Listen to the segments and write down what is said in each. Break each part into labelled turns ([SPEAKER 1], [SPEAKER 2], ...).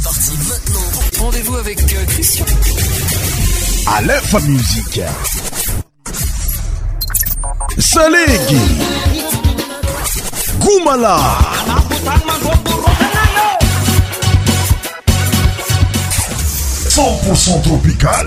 [SPEAKER 1] C'est parti maintenant. Rendez-vous avec euh, Christian. À l'info musique. Salegi. Goumala. Cent tropical.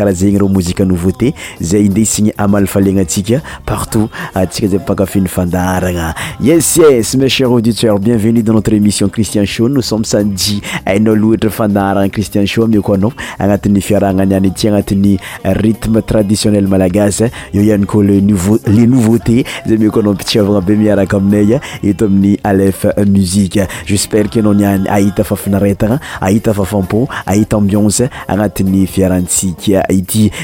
[SPEAKER 2] hzeny rmosienouveauté zay indesina amalfalenatsika partout asika zay pakafiny fandarana yeses mecher auditeur bienvenu da notre émission cristian h nossomni aoatra fandaranaristian mkoaa anati'ny fiarahnaiati anati'ny rytme traditionnel malagasy eo anyko les nouveauté za mkoaa pitsiavana be miaraka aminay eto amin'ny lef musie jespereenao niay ahitafafinaretana ahitafafampoaitains anati'ny fiarahansia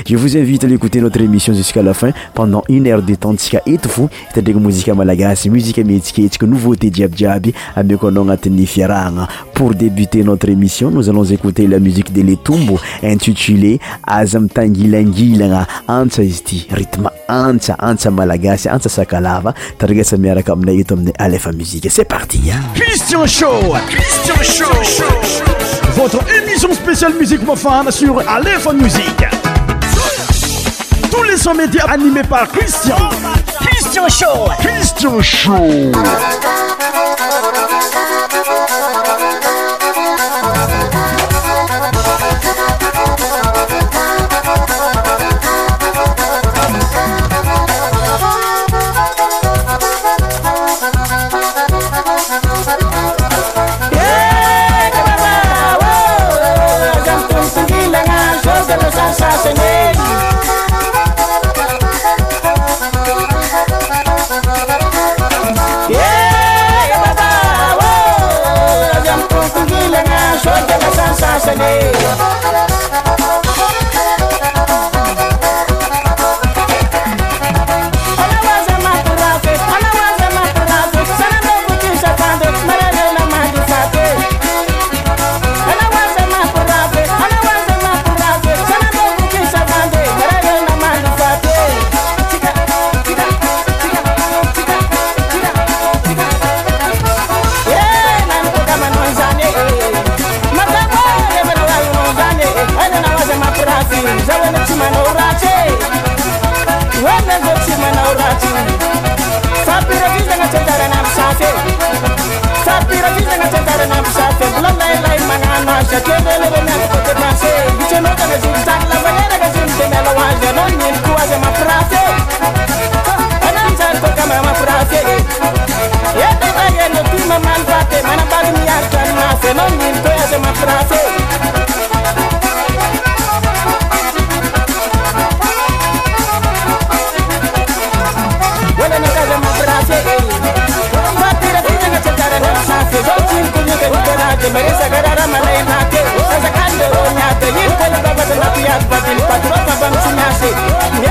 [SPEAKER 2] je vous inviteécouter notre émission jusqu'à la fin pendant une heure de temps tsika eto fo itadrina mozike malagasy muziqe mitsika etsika nouveauté jiabijiaby amieko anao agnatin'ny fiarahana pour débuter notre émission nos allons écouter la musique de le tombo intitulé aza amitangilangilana antsa izy ty rythme antsa antsa malagasy antsa sakalava tariga samiaraka aminay eto aminy alefa muzie c'est parti
[SPEAKER 1] Son média animée par Christian. Christian Show. Christian Show. merisakarara malan at skadenyat yinkeliaateaaatinabansinyat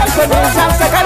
[SPEAKER 1] akeisa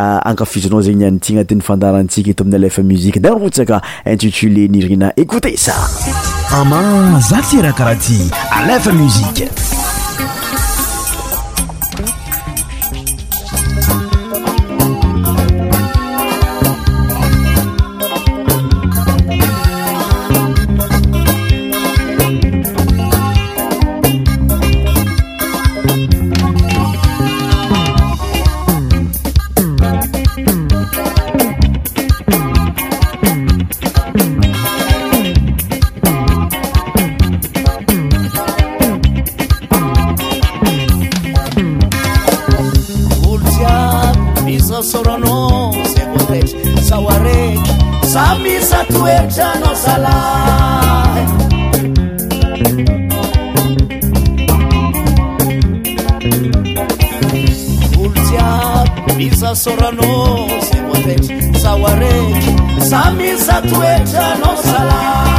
[SPEAKER 1] Ah, ankafizinao zegny an ty agnatin'ny fandarantsika eta amin'ny alefa muzika darotsaka intitulé nirina ekoute sa ama za ty raha karaha ty alefa muzike sorrano sewuates sauarre sami satueza no sala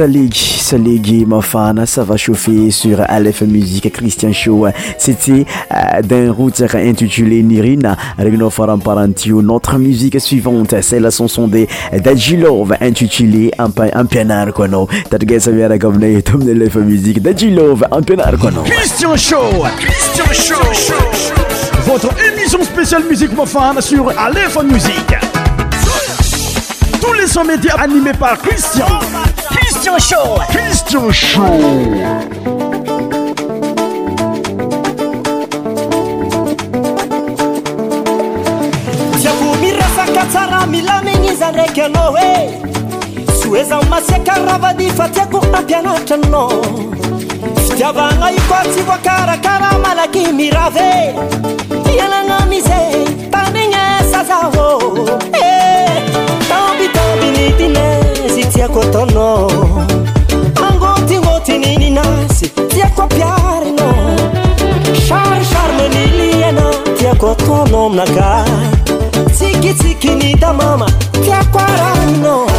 [SPEAKER 3] Salig, ma Mafana, ça va chauffer sur Aleph Music Christian Show. C'était euh, d'un route intitulé Nirina, en Faramparantio. Notre musique suivante, c'est la chanson de Love intitulée Pianar Kono. Tatgesa Viara Kovne, Tom de Aleph Musique, Dajilov, Pianar Kono. Christian Show, Christian Show, votre émission spéciale musique Mafana sur Aleph Music Tous les sons médias animés par Christian. estionhziavo mi resaka tsara milamigny zandraiky anao hoe sy hoeza masiakaravady fa tiako ampianatranao fitiavagna iko atsihoakarakaraha malaky mirave fialagnamiza tamigne sazaô taompitompinitin itiakotono angotigotinininasi tiako piarno šar sharmeniliana tiakotanomnaka sikitsikini tamama tiakaranno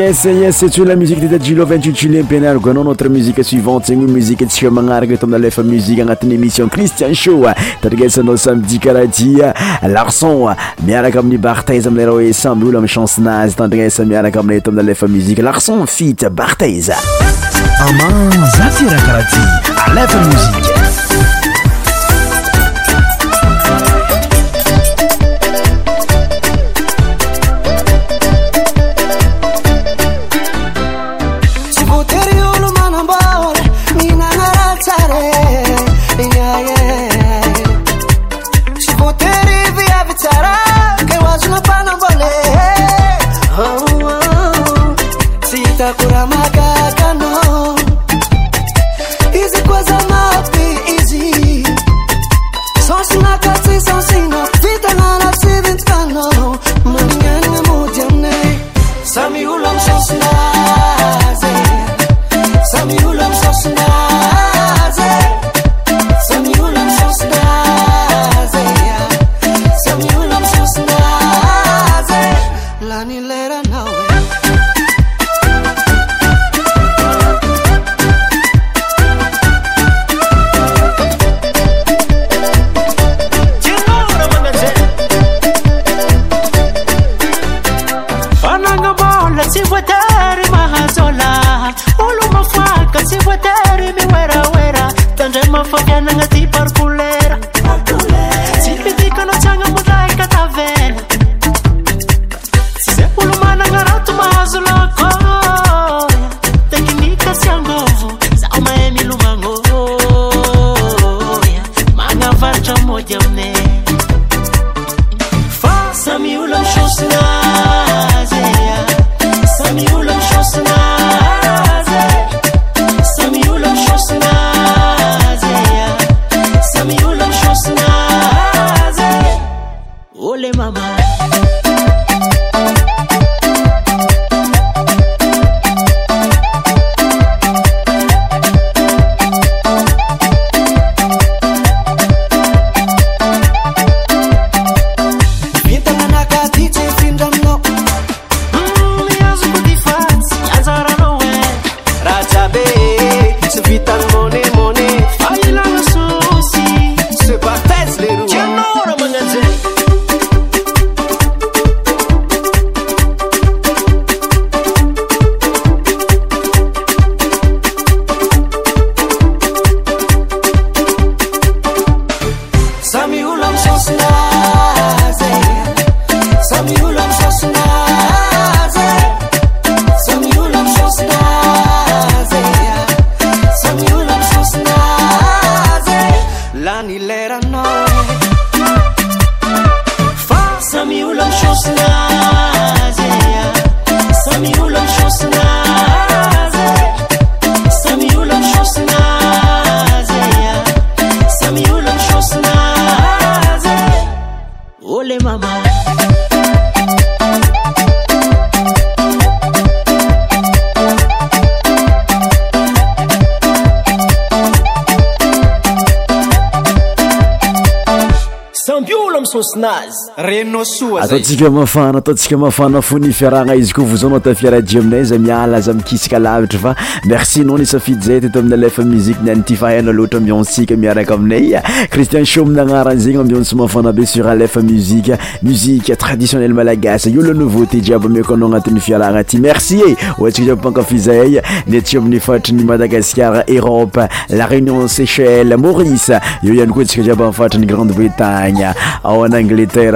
[SPEAKER 3] es yes to la musique de tate jil 2t8i juliet mpianaryko anao notre musique suivante zagny muziqe tsika magnaraka eto amin alefa musiqe agnatin'ny émission cristian sho tandrignesanao samedi karaha ty larson miaraka amin'ny barteize amierao e sambole amiy chancenazy tandrinasa miaraka aminay ta amina alefa muzike larson fit barteze ama zatira karaha ty alea muzie you love so soon.
[SPEAKER 4] reaatasika mafana atskamafanaanaizy iaiayzakamerciayiin enysaeaiieaasotiaanynyeiymiy madagasar erope la réunion sche marikiy grande bretane ah, nangleterre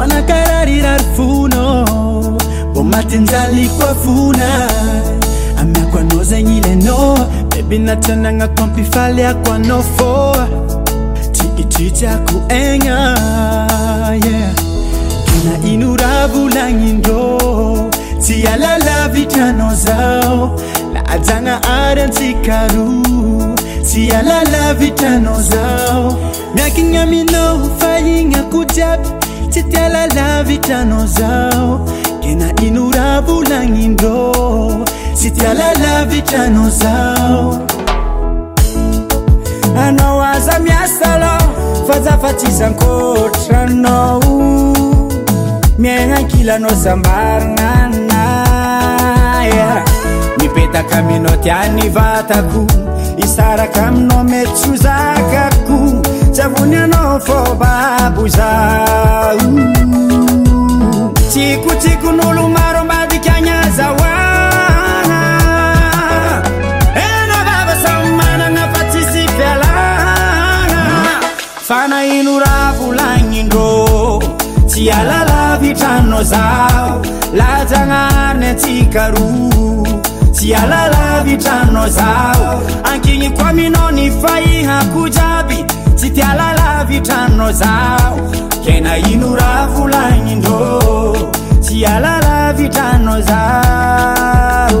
[SPEAKER 5] anakararirary funo bomatinzalikafuna amyakoanozanilenoa bebinatranana kampifalyakoanofoa tiiti tyaku enae kina inuravulanindo ialala vitranozao lazana arantikaru ialala vitranozao miakina mino faiaka tsy tia lala vitranao zao te na ino ra volagnindrô sy tia lalavitranao zao anao aza miasalah fa zafatsy zankotranao miagnankilanao sambaranana ya mipetaka amianao tiany vatako isaraka aminao mety tsyhozakako tsyavonyanao fô babo za tsikotsikon'olo maro ambadikagna zahoaa enabavasay managna fa tsisypylaha fanahino ra volagnindrô tsy alala vitrannao zao lajagnariny atsykaro tsy alala vitrannao zaho ankiny koa minao ny faihako jaby tsy tialala vitranonao zaho ke naino raha volagnindrô tsy alala vitraninao zao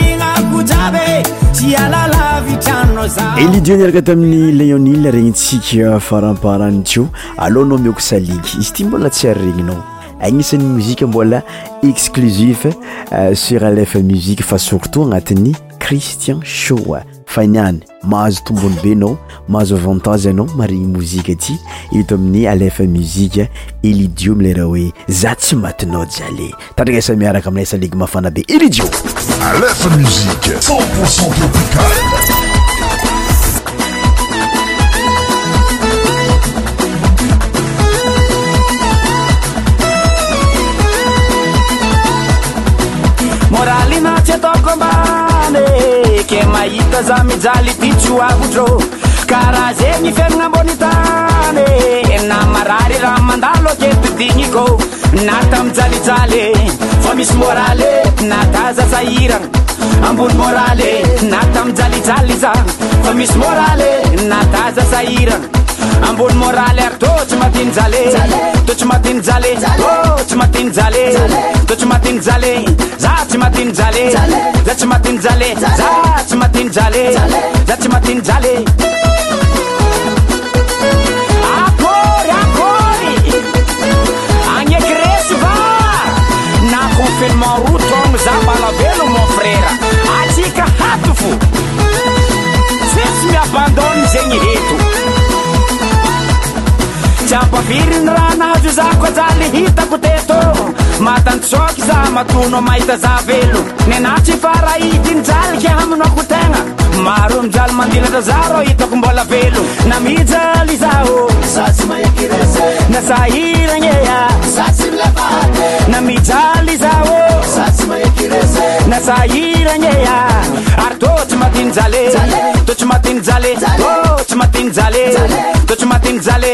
[SPEAKER 4] elidioniaraka tamin'ny léonil regny tsika farampaharanityo alohanao mioko saliky izy ity mbola tsyary regninao agnisan'ny mozika mbola exclusif euh, suralef muzike fa surtout agnatin'ny cristian sho fainiany mahazo tombony be anao mahazo vantage anao marigny mozika ty ito amin'ny alefa muzika elijio mileraha hoe za tsy matinao jiale tadraka sa miaraka amiasaligy mafana be elijio alefa musiqe sanposen tropicale
[SPEAKER 6] ke mahita za mijaly ty tso avotrô karaha zegny fianagna ambony tany na marary raha mandalo ke titigny kô na tamijalijaly fa misy môralye na tazasahirana ambony moralye na tamijalijaly za fa misy moralye na tazasahirana ambony moralyar tô tsy matiny jale to tsy matinyjaleh oh, ô tsy matiny jale to tsy matiny jaleh za tsy matiny jale za tsy matinyjale za tsy matinjaleza tsy matinyjale akôry akôry agneky resy ba na konfilment rot to na za mana be loh mo frera atsika hato fo sinsy miabandôni zegny heto sy ampafirinyranahajozakoajaly hitako tetoo matantsôky zah matono mahitazah velon nynatsy faraha itinyjalike aminko tegna maro mijaly mandilatazar hitako mbola velon namijaly zaô naairagn ea namijaly zaôaairan ea ary totsy matinyjaleajl ajltt matnyjale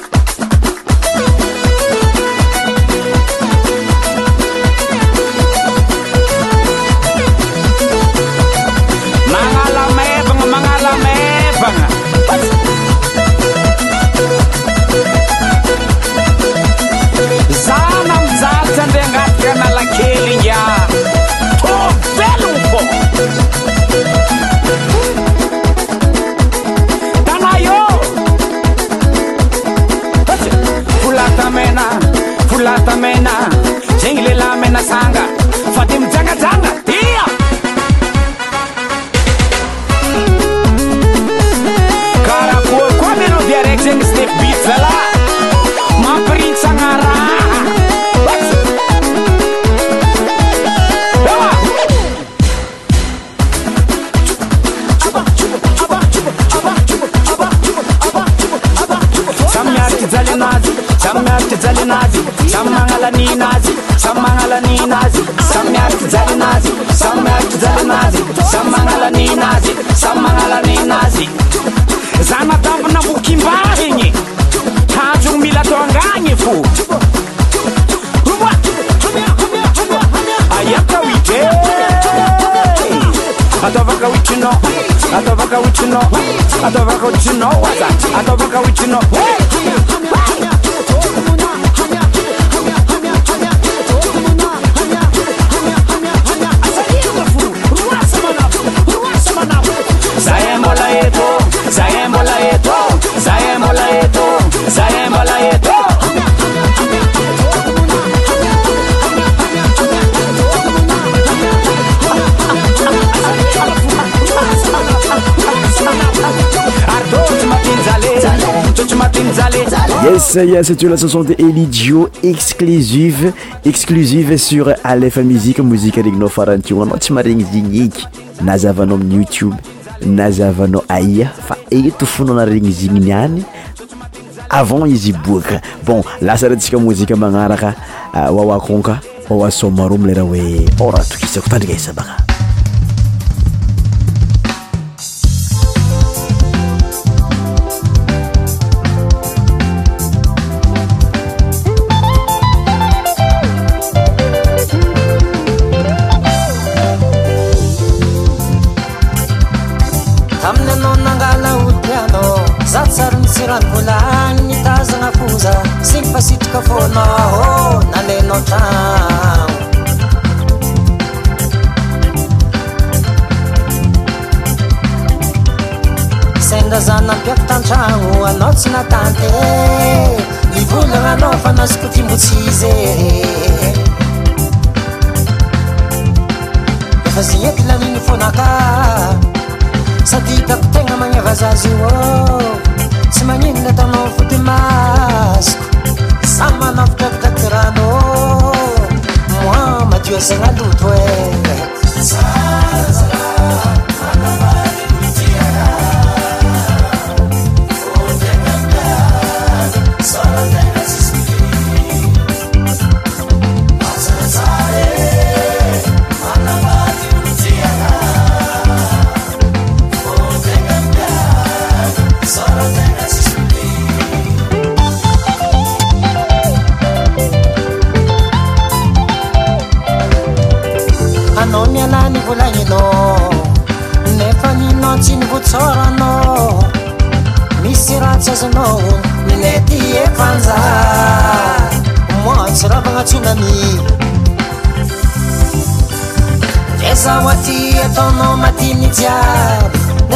[SPEAKER 4] saya satreo lasoson de elijio exclusive exclusive sur alefa musiqe mozike regninao farantionanao tsy maharegni zegny iky nazavanao aminny youtube na zavanao aya fa eto fonao naregni zegniniany avant izy boaka bon lasa raha ntsika mozika magnaraka oaoakonka euh, aoaso maromleraha hoe ara tokisao tandrika isa baka
[SPEAKER 6] anny tazagna koza sy ny pasitraka fônao ô nalanaotragno sandra zah nampiattantragno anao tsy natanty ivolananao fa nazoko timbotsyzy efa ze gny ety laminy fonaka sady tako tegna magnevazazy io oh. ô se maninnatana fo demasco samanaftet da grano moa matio senalotoee nao minety epanza moasy rahavanatsonami azaoaty ataonao matiny jiay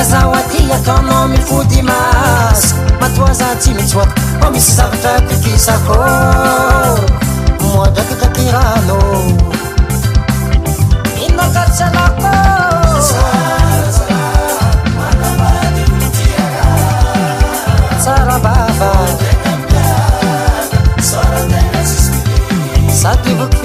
[SPEAKER 6] azaoaty ataonao miko dimas matoazatsymitsok fô misy saatra tikisakô moi draky akyrana saat bir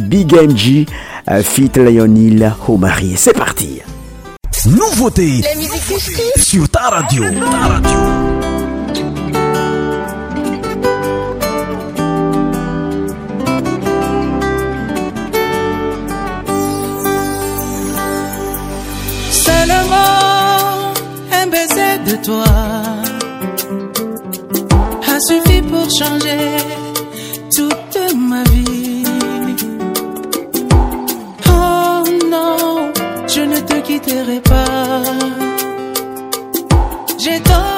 [SPEAKER 4] Big MG, euh, Fit Lionel Homari. C'est parti. Nouveauté. sur ta radio. Ah, ta radio.
[SPEAKER 7] Seulement un baiser de toi a suffi pour changer quitterai pas. J'ai tant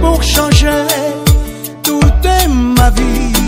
[SPEAKER 7] pour changer toute ma vie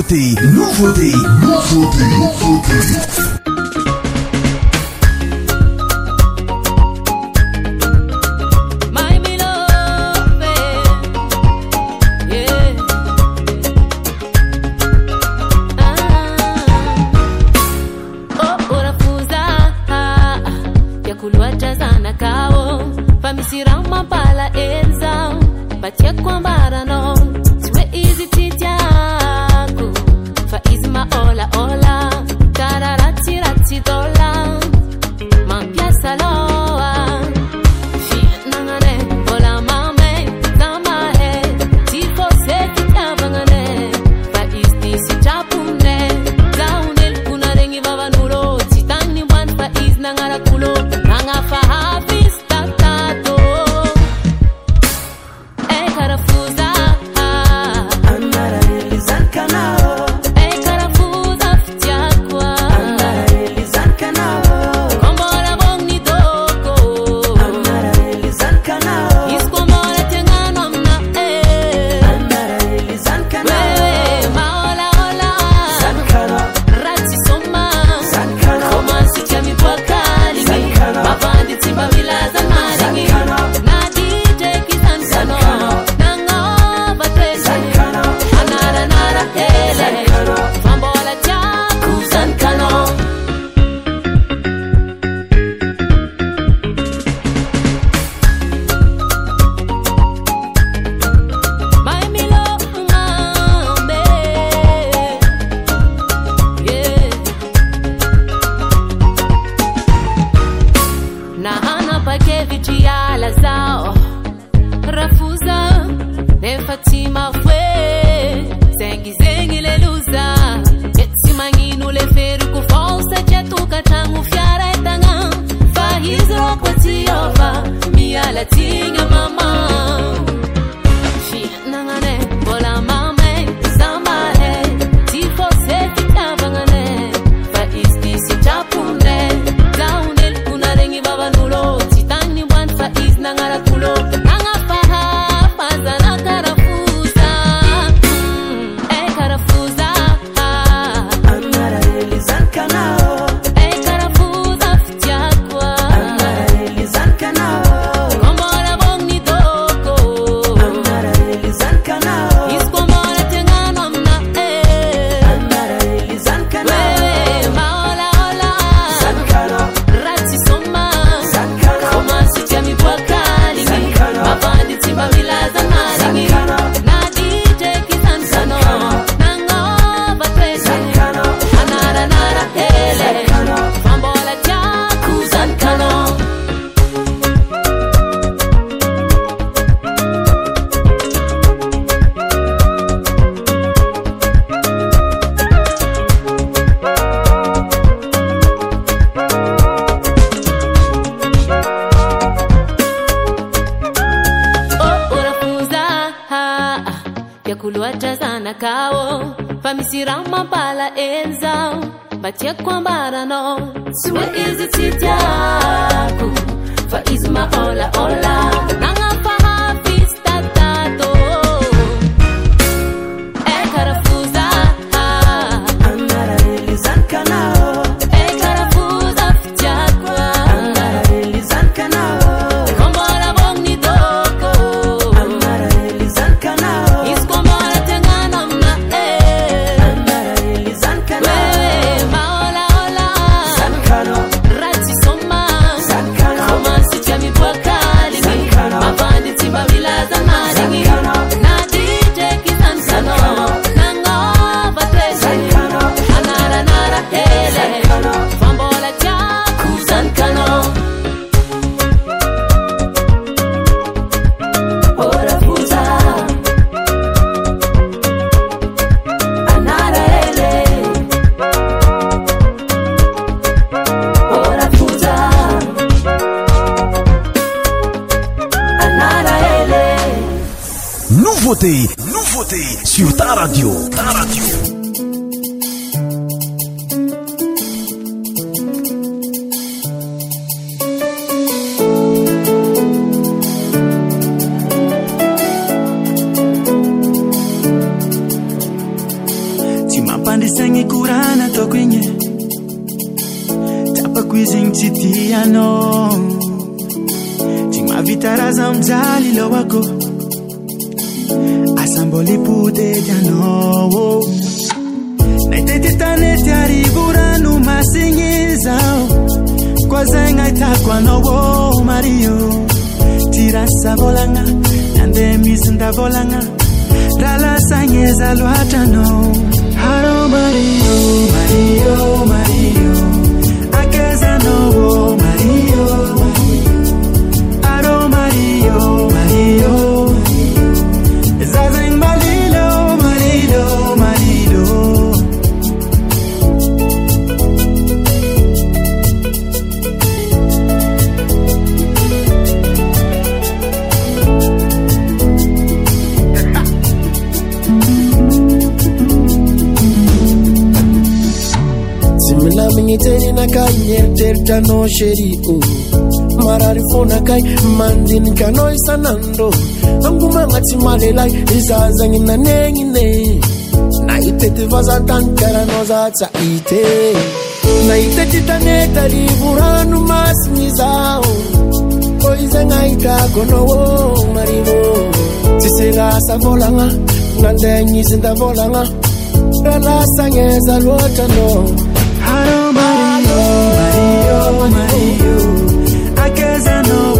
[SPEAKER 4] nouveauté, nouveauté, nouveauté. nouveauté.
[SPEAKER 8] eimararyfonakai oh. mandinikanao isanandro angomana tsy malelay yzazagny nanenine na itetyvazatanykaranaoza tsa it na itetytanetarivorano masyny zao oh. oizegnaidagonaô oh, marivo tsi serasa volagna nadegn izyndavôlagna rarasagnezaloatrana My you. I guess I know.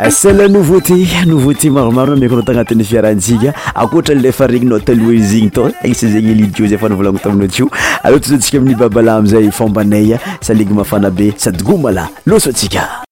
[SPEAKER 4] asell nouveauté nouveauté maromaro na miakonao tagnatin'ny fiarahantjika akoatra nlefa regninao taloha zyigny tao isa zegny ilido zay fa nivolangoto aminao jy o aloatozantsika amin'ny babala amizay fombanaya saligy mafana be sady gomala losotsika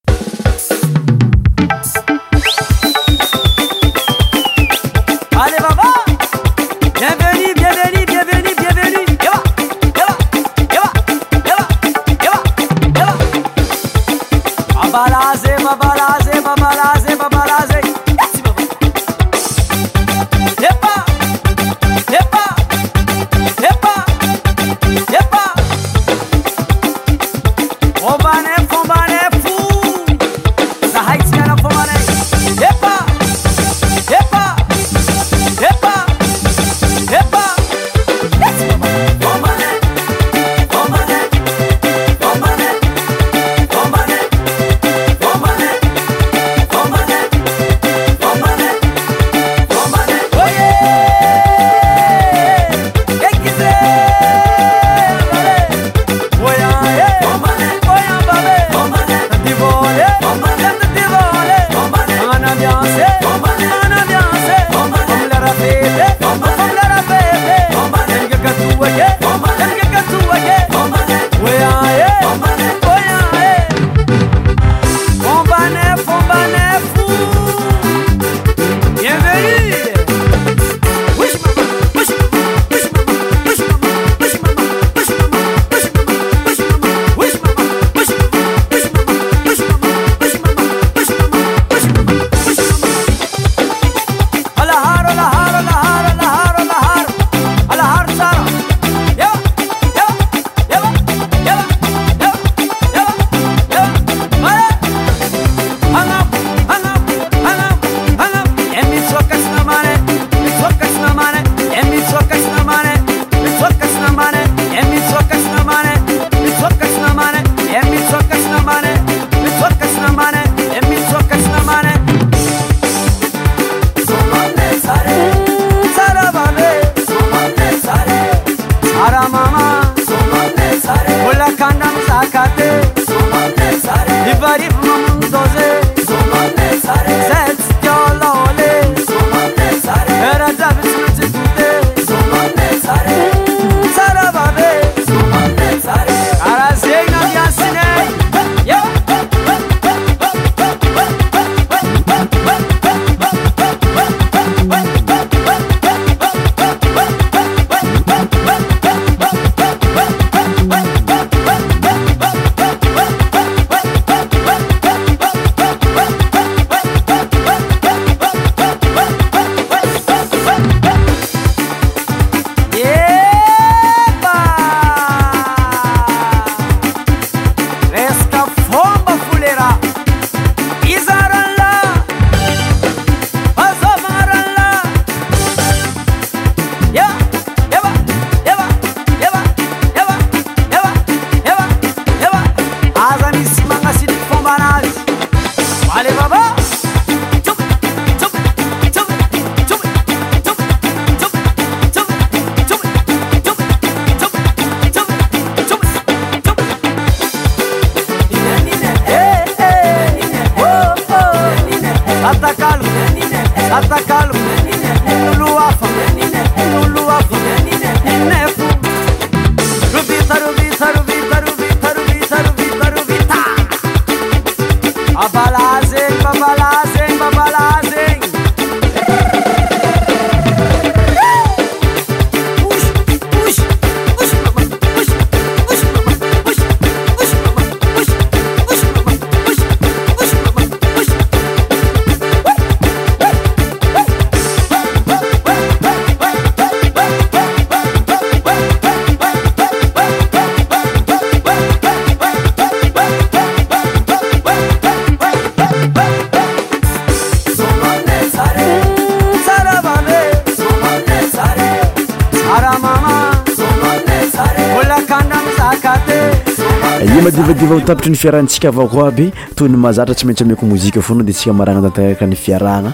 [SPEAKER 4] fiarahantsika avako aby toyny mahazatra tsy maintsy miko mozika fona detsahranatafiranaoamnlkstrako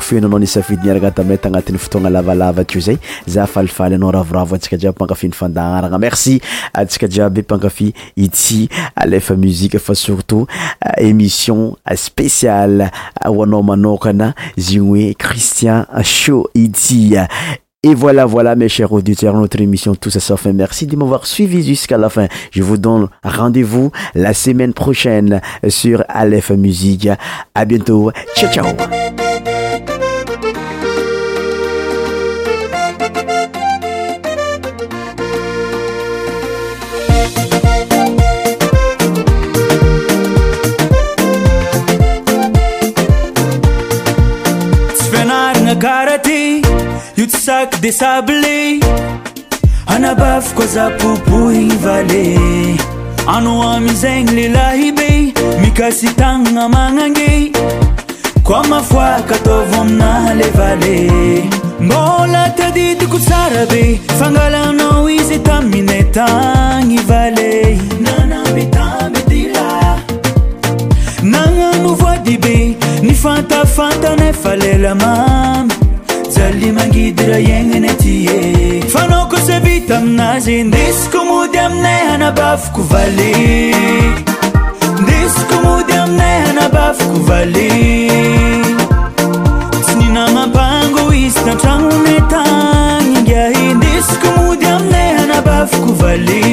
[SPEAKER 4] fe aa sfiiaanoaeaaiayararavosiaiabypankafnyfandaarana merci atsika jiaby mpankafy iyefa m fa stoémission eh, spécial eh, hoanao manokana zy igny oe cristian sha ity Et voilà, voilà, mes chers auditeurs, notre émission tout à sa fin. Merci de m'avoir suivi jusqu'à la fin. Je vous donne rendez-vous la semaine prochaine sur Aleph Musique. À bientôt. Ciao, ciao.
[SPEAKER 8] eaabafokaapopoiae anoamizegny lilahibe mikasitana magnange mafakatvomae mbolatadidikosara be fangalanao ize ta minetagny valei
[SPEAKER 9] i
[SPEAKER 8] nagnano voadi bei ni fatafantana falelama ali mangidy ra iagnany aty ey fanao ko se vita aminazy ndisko mody amine hanabafako vale ndisiko mody amine hanabafoko vale sy ninanampango izy tantragnone tagny ingahi ndisiko mody amine anabafako vali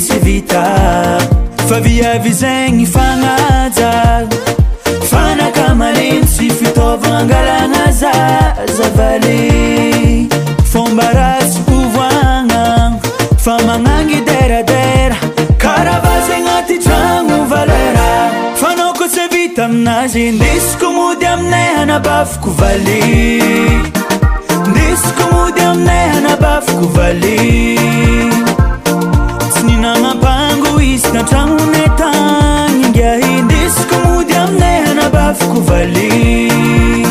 [SPEAKER 8] sevitafa viavy zegny fanaja fanakamarintsy fitavangalana zazavali fomba rasy povoagna famanangy deradera karavazegnatitragno valera fanao ko se vita aminazy ndisko mody aminehanabafako vali ndisko mody aminehanabafiko vali taμομetάnκα הi discoμοdιαmneανabavcο vαli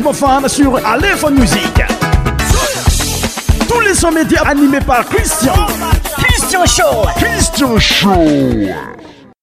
[SPEAKER 4] vos femmes sur Aléphone Musique. Tous les sons médias animés par Christian. Christian Show. Christian Show.